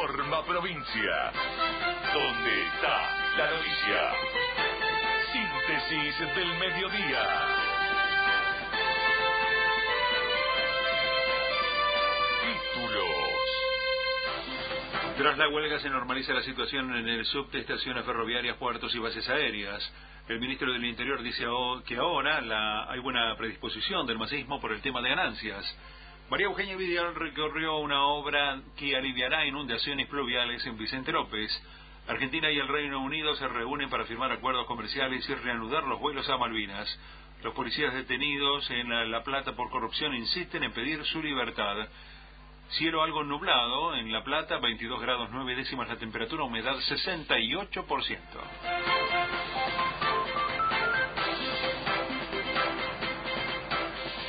Informa Provincia. ¿Dónde está la noticia? Síntesis del mediodía. Tras la huelga se normaliza la situación en el subte, estaciones ferroviarias, puertos y bases aéreas. El ministro del Interior dice que ahora hay buena predisposición del masismo por el tema de ganancias. María Eugenia Vidal recorrió una obra que aliviará inundaciones pluviales en Vicente López. Argentina y el Reino Unido se reúnen para firmar acuerdos comerciales y reanudar los vuelos a Malvinas. Los policías detenidos en La Plata por corrupción insisten en pedir su libertad. Cielo algo nublado, en La Plata 22 grados 9 décimas la temperatura, humedad 68%.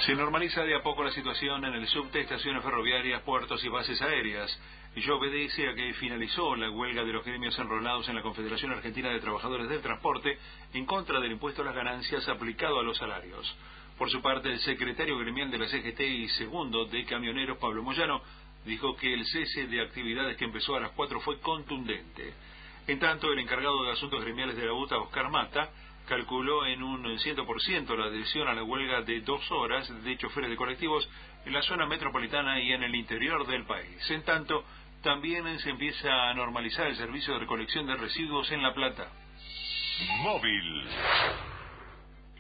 Se normaliza de a poco la situación en el subte, estaciones ferroviarias, puertos y bases aéreas. Y yo obedece a que finalizó la huelga de los gremios enrolados en la Confederación Argentina de Trabajadores del Transporte en contra del impuesto a las ganancias aplicado a los salarios. Por su parte, el secretario gremial de la CGT y segundo de camioneros, Pablo Moyano, dijo que el cese de actividades que empezó a las cuatro fue contundente. En tanto, el encargado de asuntos gremiales de la UTA, Oscar Mata, calculó en un 100% la adhesión a la huelga de dos horas de choferes de colectivos en la zona metropolitana y en el interior del país. En tanto, también se empieza a normalizar el servicio de recolección de residuos en La Plata. Móvil.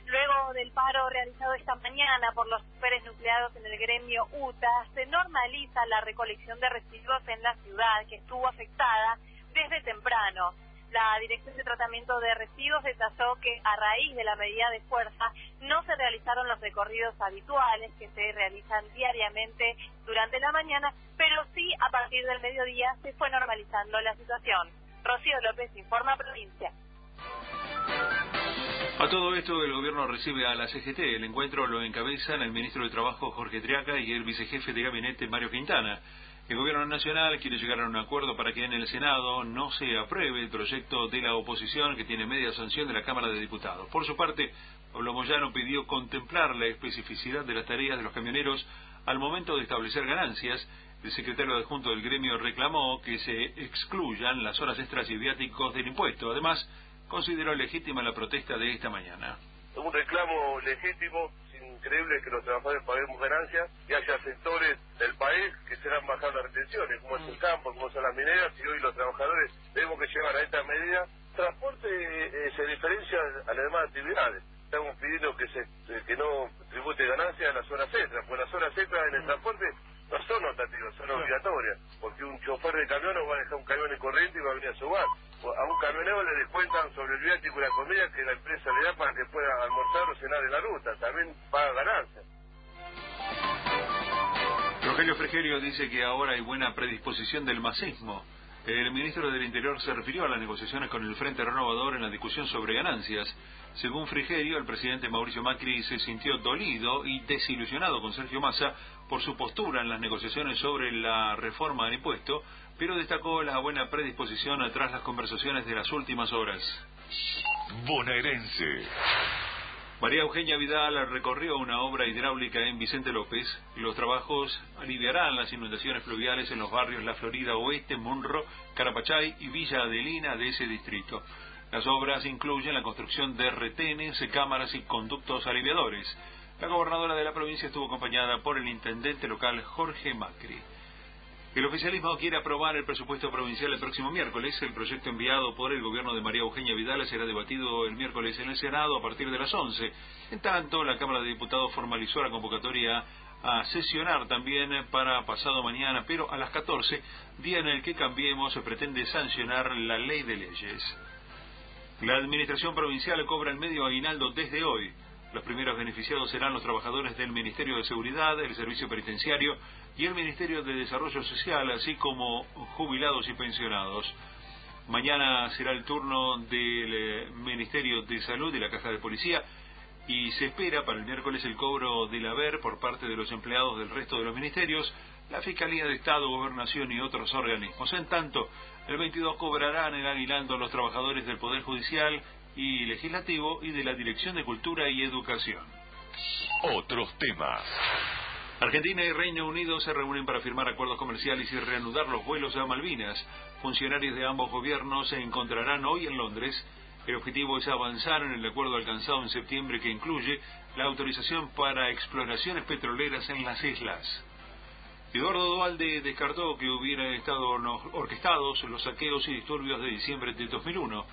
Luego del paro realizado esta mañana por los choferes nucleados en el gremio UTA, se normaliza la recolección de residuos en la ciudad, que estuvo afectada desde temprano. La Dirección de Tratamiento de Residuos detalló que a raíz de la medida de fuerza no se realizaron los recorridos habituales que se realizan diariamente durante la mañana, pero sí a partir del mediodía se fue normalizando la situación. Rocío López informa provincia. A todo esto, el gobierno recibe a la CGT. El encuentro lo encabezan el ministro de Trabajo Jorge Triaca y el vicejefe de gabinete Mario Quintana. El gobierno nacional quiere llegar a un acuerdo para que en el Senado no se apruebe el proyecto de la oposición que tiene media sanción de la Cámara de Diputados. Por su parte, Pablo Moyano pidió contemplar la especificidad de las tareas de los camioneros al momento de establecer ganancias. El secretario adjunto del gremio reclamó que se excluyan las horas extras y viáticos del impuesto. Además, consideró legítima la protesta de esta mañana. Un reclamo legítimo, increíble que los trabajadores paguemos ganancias y haya sectores del país serán bajar las retenciones, como es el mm. campo, como son las mineras, y hoy los trabajadores tenemos que llegar a esta medida. Transporte eh, se diferencia a las demás actividades. Estamos pidiendo que se eh, que no tribute ganancias a las horas extras, porque las horas extras en el mm. transporte no son notativas, son obligatorias, porque un chofer de camión no va a dejar un camión en corriente y va a venir a su bar. A un camionero le descuentan sobre el viático y la comida que la empresa le da para que pueda almorzar o cenar en la ruta, también paga ganancias. Rogelio Fregerio dice que ahora hay buena predisposición del masismo. El ministro del Interior se refirió a las negociaciones con el Frente Renovador en la discusión sobre ganancias. Según Frigerio, el presidente Mauricio Macri se sintió dolido y desilusionado con Sergio Massa por su postura en las negociaciones sobre la reforma del impuesto, pero destacó la buena predisposición tras las conversaciones de las últimas horas. Bonaerense. María Eugenia Vidal recorrió una obra hidráulica en Vicente López. Los trabajos aliviarán las inundaciones fluviales en los barrios La Florida Oeste, Munro, Carapachay y Villa Adelina de ese distrito. Las obras incluyen la construcción de retenes, cámaras y conductos aliviadores. La gobernadora de la provincia estuvo acompañada por el intendente local Jorge Macri. El oficialismo quiere aprobar el presupuesto provincial el próximo miércoles. El proyecto enviado por el gobierno de María Eugenia Vidal será debatido el miércoles en el Senado a partir de las 11. En tanto, la Cámara de Diputados formalizó la convocatoria a sesionar también para pasado mañana, pero a las 14, día en el que Cambiemos pretende sancionar la ley de leyes. La Administración Provincial cobra el medio aguinaldo desde hoy. Los primeros beneficiados serán los trabajadores del Ministerio de Seguridad, el Servicio Penitenciario y el Ministerio de Desarrollo Social, así como jubilados y pensionados. Mañana será el turno del eh, Ministerio de Salud y la Caja de Policía y se espera para el miércoles el cobro del haber por parte de los empleados del resto de los ministerios, la Fiscalía de Estado, Gobernación y otros organismos. En tanto, el 22 cobrarán el aguinaldo los trabajadores del Poder Judicial y Legislativo y de la Dirección de Cultura y Educación. Otros temas. Argentina y Reino Unido se reúnen para firmar acuerdos comerciales y reanudar los vuelos a Malvinas. Funcionarios de ambos gobiernos se encontrarán hoy en Londres. El objetivo es avanzar en el acuerdo alcanzado en septiembre que incluye la autorización para exploraciones petroleras en las islas. Eduardo Dualde descartó que hubieran estado orquestados los saqueos y disturbios de diciembre de 2001.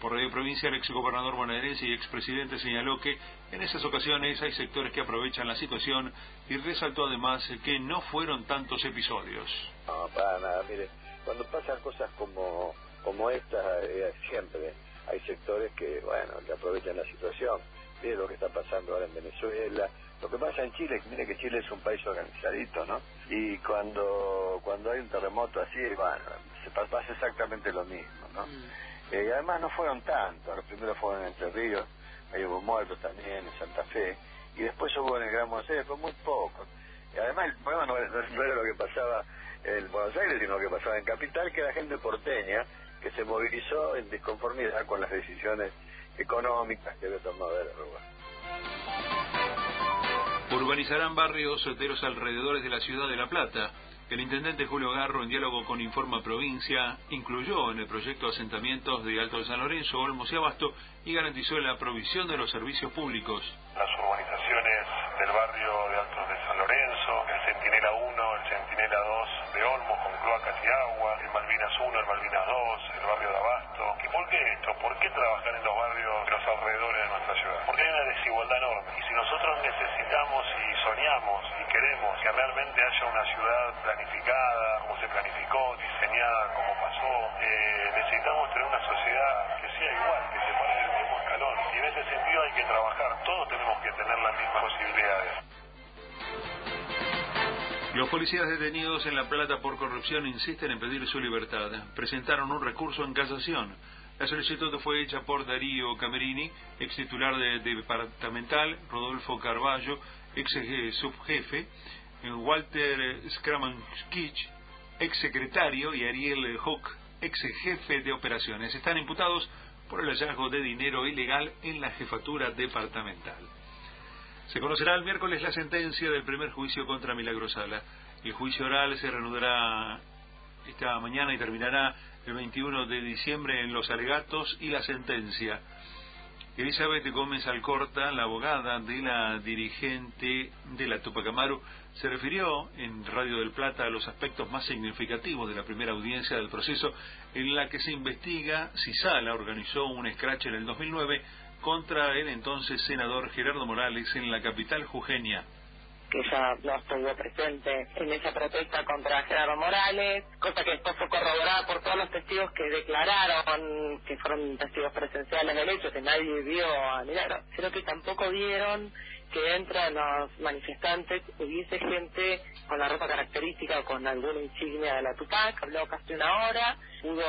Por Radio Provincia, el exgobernador bonaerense y expresidente señaló que en esas ocasiones hay sectores que aprovechan la situación y resaltó además que no fueron tantos episodios. No, para nada. Mire, cuando pasan cosas como, como esta, eh, siempre hay sectores que, bueno, que aprovechan la situación. Mire lo que está pasando ahora en Venezuela. Lo que pasa en Chile, mire que Chile es un país organizadito, ¿no? Y cuando, cuando hay un terremoto así, bueno, se pasa exactamente lo mismo, ¿no? Mm. Eh, y además no fueron tantos, los primeros fueron en Entre Ríos, ahí hubo muertos también en Santa Fe, y después hubo en el Gran Buenos Aires, fue muy poco. Y además el problema no, era lo que pasaba en Buenos Aires, sino lo que pasaba en Capital, que era gente porteña que se movilizó en disconformidad con las decisiones económicas que había tomado la Rúa. Urbanizarán barrios solteros alrededores de la ciudad de La Plata. El intendente Julio Garro, en diálogo con Informa Provincia, incluyó en el proyecto asentamientos de Alto de San Lorenzo, Olmos y Abasto y garantizó la provisión de los servicios públicos. Las urbanizaciones del barrio de Alto de San Lorenzo, el Centinela 1, el Centinela 2 de Olmos con cloacas y el Malvinas 1, el Malvinas 2, el barrio de Abasto. ¿Y por qué esto? ¿Por qué trabajar en los barrios de los alrededores de nuestra ciudad? Porque hay una desigualdad enorme. Y si nosotros necesitamos y soñamos y queremos que realmente haya una ciudad planificada, como se planificó, diseñada como pasó, eh, necesitamos tener una sociedad que sea igual, que se pare en el mismo escalón. Y en ese sentido hay que Todos tenemos que tener las mismas posibilidades. Los policías detenidos en La Plata por corrupción insisten en pedir su libertad. Presentaron un recurso en casación. La solicitud fue hecha por Darío Camerini, ex titular de, departamental, Rodolfo Carballo, ex subjefe, Walter Skramanskich, ex secretario, y Ariel Hock, ex jefe de operaciones. Están imputados por el hallazgo de dinero ilegal en la jefatura departamental. Se conocerá el miércoles la sentencia del primer juicio contra Milagrosala. El juicio oral se reanudará esta mañana y terminará el 21 de diciembre en los alegatos y la sentencia. Elizabeth Gómez Alcorta, la abogada de la dirigente de la Tupac Amaru, se refirió en Radio del Plata a los aspectos más significativos de la primera audiencia del proceso en la que se investiga si Sala organizó un scratch en el 2009 contra el entonces senador Gerardo Morales en la capital jujeña que ella no estuvo presente en esa protesta contra Gerardo Morales, cosa que después fue corroborada por todos los testigos que declararon que fueron testigos presenciales del hecho, que nadie vio a Milagro, pero que tampoco vieron que dentro de los manifestantes hubiese gente con la ropa característica o con alguna insignia de la Tupac, habló casi una hora, pudo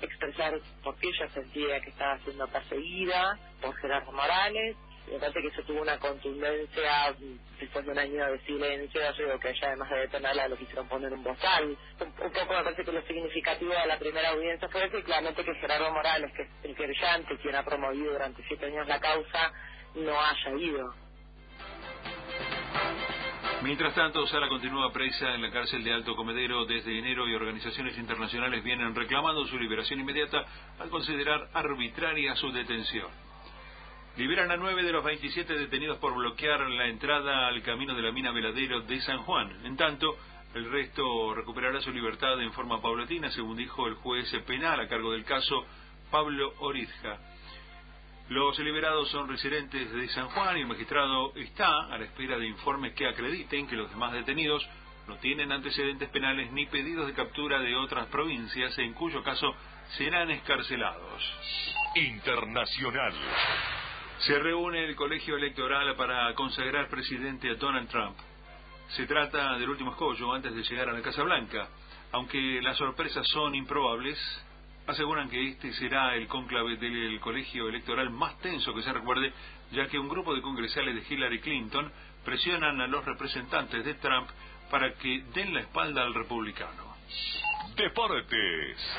expresar por qué ella sentía que estaba siendo perseguida por Gerardo Morales. Me parece que eso tuvo una contundencia después de un año de silencio. Yo que ella, además de detenerla, lo quisieron poner un bozal. Un, poco me parece que lo significativo de la primera audiencia fue que claramente que Gerardo Morales, que es el querellante, quien ha promovido durante siete años la causa, no haya ido. Mientras tanto, Sala continúa presa en la cárcel de Alto Comedero desde enero y organizaciones internacionales vienen reclamando su liberación inmediata al considerar arbitraria su detención. Liberan a nueve de los 27 detenidos por bloquear la entrada al camino de la mina Veladero de San Juan. En tanto, el resto recuperará su libertad en forma paulatina, según dijo el juez penal a cargo del caso, Pablo Orizja. Los liberados son residentes de San Juan y el magistrado está a la espera de informes que acrediten que los demás detenidos no tienen antecedentes penales ni pedidos de captura de otras provincias, en cuyo caso serán escarcelados. Internacional. Se reúne el colegio electoral para consagrar presidente a Donald Trump. Se trata del último escollo antes de llegar a la Casa Blanca. Aunque las sorpresas son improbables, aseguran que este será el cónclave del colegio electoral más tenso que se recuerde, ya que un grupo de congresales de Hillary Clinton presionan a los representantes de Trump para que den la espalda al republicano. Deportes.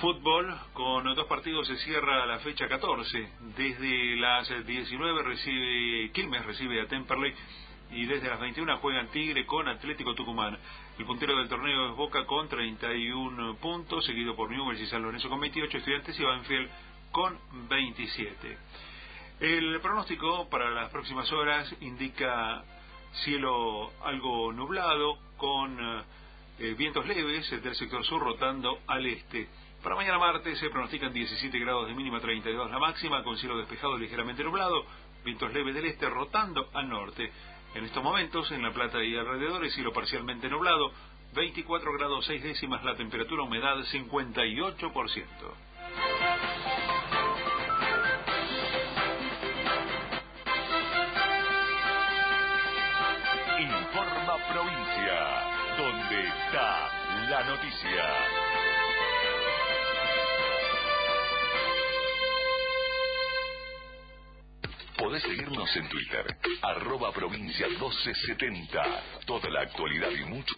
Fútbol, con dos partidos se cierra la fecha 14. Desde las 19 recibe Quilmes recibe a Temperley y desde las 21 juegan Tigre con Atlético Tucumán. El puntero del torneo es Boca con 31 puntos, seguido por Newell's y San Lorenzo con 28, Estudiantes y Banfield con 27. El pronóstico para las próximas horas indica cielo algo nublado con eh, vientos leves del sector sur rotando al este. Para mañana martes se pronostican 17 grados de mínima, 32 la máxima, con cielo despejado ligeramente nublado, vientos leves del este rotando al norte. En estos momentos, en La Plata y alrededores, cielo parcialmente nublado, 24 grados 6 décimas la temperatura, humedad 58%. Informa Provincia, donde está la noticia. Podés seguirnos en Twitter, arroba provincia 1270. Toda la actualidad y mucho